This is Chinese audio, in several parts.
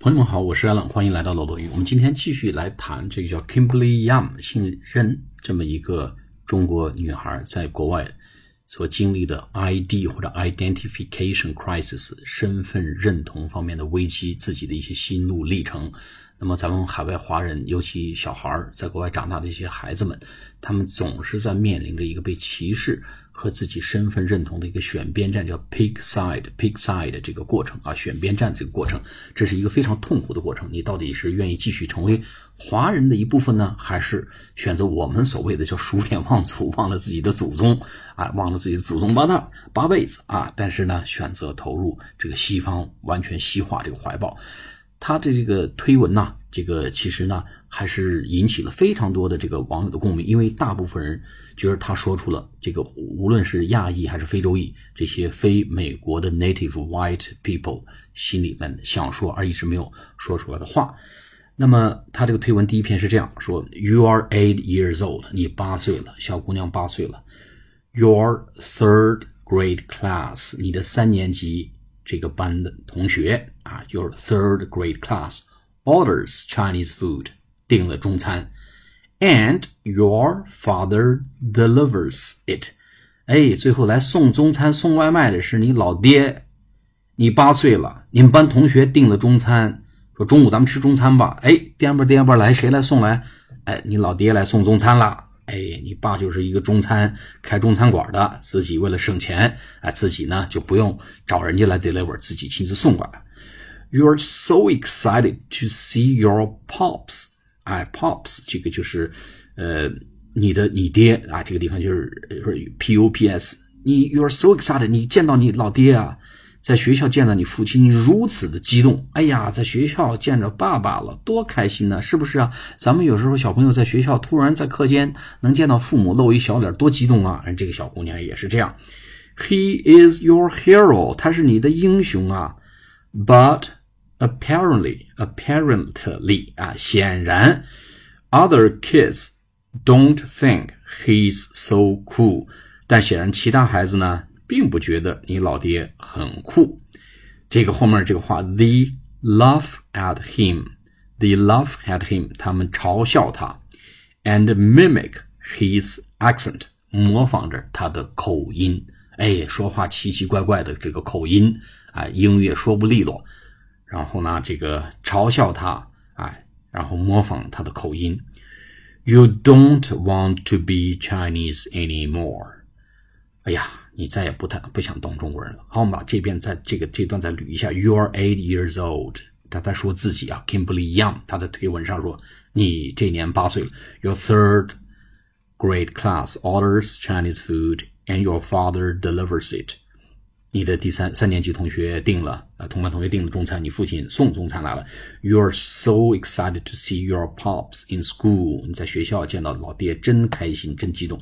朋友们好，我是阿冷欢迎来到老罗语。我们今天继续来谈这个叫 Kimberly Young 姓任这么一个中国女孩在国外所经历的 ID 或者 Identification Crisis 身份认同方面的危机，自己的一些心路历程。那么咱们海外华人，尤其小孩儿在国外长大的一些孩子们，他们总是在面临着一个被歧视。和自己身份认同的一个选边站，叫 pick side，pick side 这个过程啊，选边站这个过程，这是一个非常痛苦的过程。你到底是愿意继续成为华人的一部分呢，还是选择我们所谓的叫数典忘祖，忘了自己的祖宗啊，忘了自己的祖宗八代八辈子啊？但是呢，选择投入这个西方完全西化这个怀抱。他的这个推文呐，这个其实呢，还是引起了非常多的这个网友的共鸣，因为大部分人觉得他说出了这个无论是亚裔还是非洲裔这些非美国的 native white people 心里面想说而一直没有说出来的话。那么他这个推文第一篇是这样说：You are eight years old，你八岁了，小姑娘八岁了。Your third grade class，你的三年级。这个班的同学啊，your third grade class orders Chinese food，订了中餐，and your father delivers it。哎，最后来送中餐、送外卖的是你老爹。你八岁了，你们班同学订了中餐，说中午咱们吃中餐吧。哎，颠吧颠吧来，谁来送来？哎，你老爹来送中餐了。哎，你爸就是一个中餐开中餐馆的，自己为了省钱，哎，自己呢就不用找人家来 deliver，自己亲自送过来。You are so excited to see your pops，哎，pops 这个就是呃你的你爹啊，这个地方就是 P O P S，你 you are so excited，你见到你老爹啊。在学校见到你父亲，你如此的激动。哎呀，在学校见着爸爸了，多开心呢，是不是啊？咱们有时候小朋友在学校突然在课间能见到父母，露一小脸，多激动啊！这个小姑娘也是这样。He is your hero，他是你的英雄啊。But apparently, apparently 啊，显然，other kids don't think he's so cool。但显然其他孩子呢？并不觉得你老爹很酷。这个后面这个话，they laugh at him，they laugh at him，他们嘲笑他，and mimic his accent，模仿着他的口音。哎，说话奇奇怪怪的这个口音，哎，英语也说不利落。然后呢，这个嘲笑他，哎，然后模仿他的口音。You don't want to be Chinese anymore。哎呀，你再也不太不想当中国人了。好，我们把这边在这个这段再捋一下。You're eight years old，他在说自己啊，Kimberly Young，他的推文上说你这年八岁了。Your third grade class orders Chinese food and your father delivers it。你的第三三年级同学订了啊，同班同学订了中餐，你父亲送中餐来了。You're so excited to see your pops in school。你在学校见到老爹，真开心，真激动。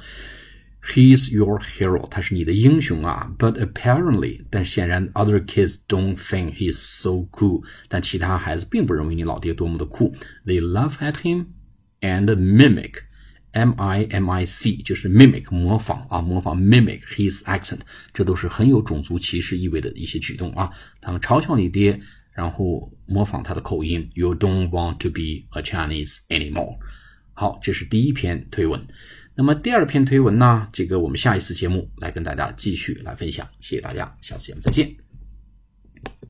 He's your hero，他是你的英雄啊。But apparently，但显然 other kids don't think he's so cool。但其他孩子并不认为你老爹多么的酷。They laugh at him and mimic。M I M I C 就是 mimic 模仿啊，模仿 mimic his accent，这都是很有种族歧视意味的一些举动啊。他们嘲笑你爹，然后模仿他的口音。You don't want to be a Chinese anymore。好，这是第一篇推文。 那么第二篇推文呢？这个我们下一次节目来跟大家继续来分享。谢谢大家，下次节目再见。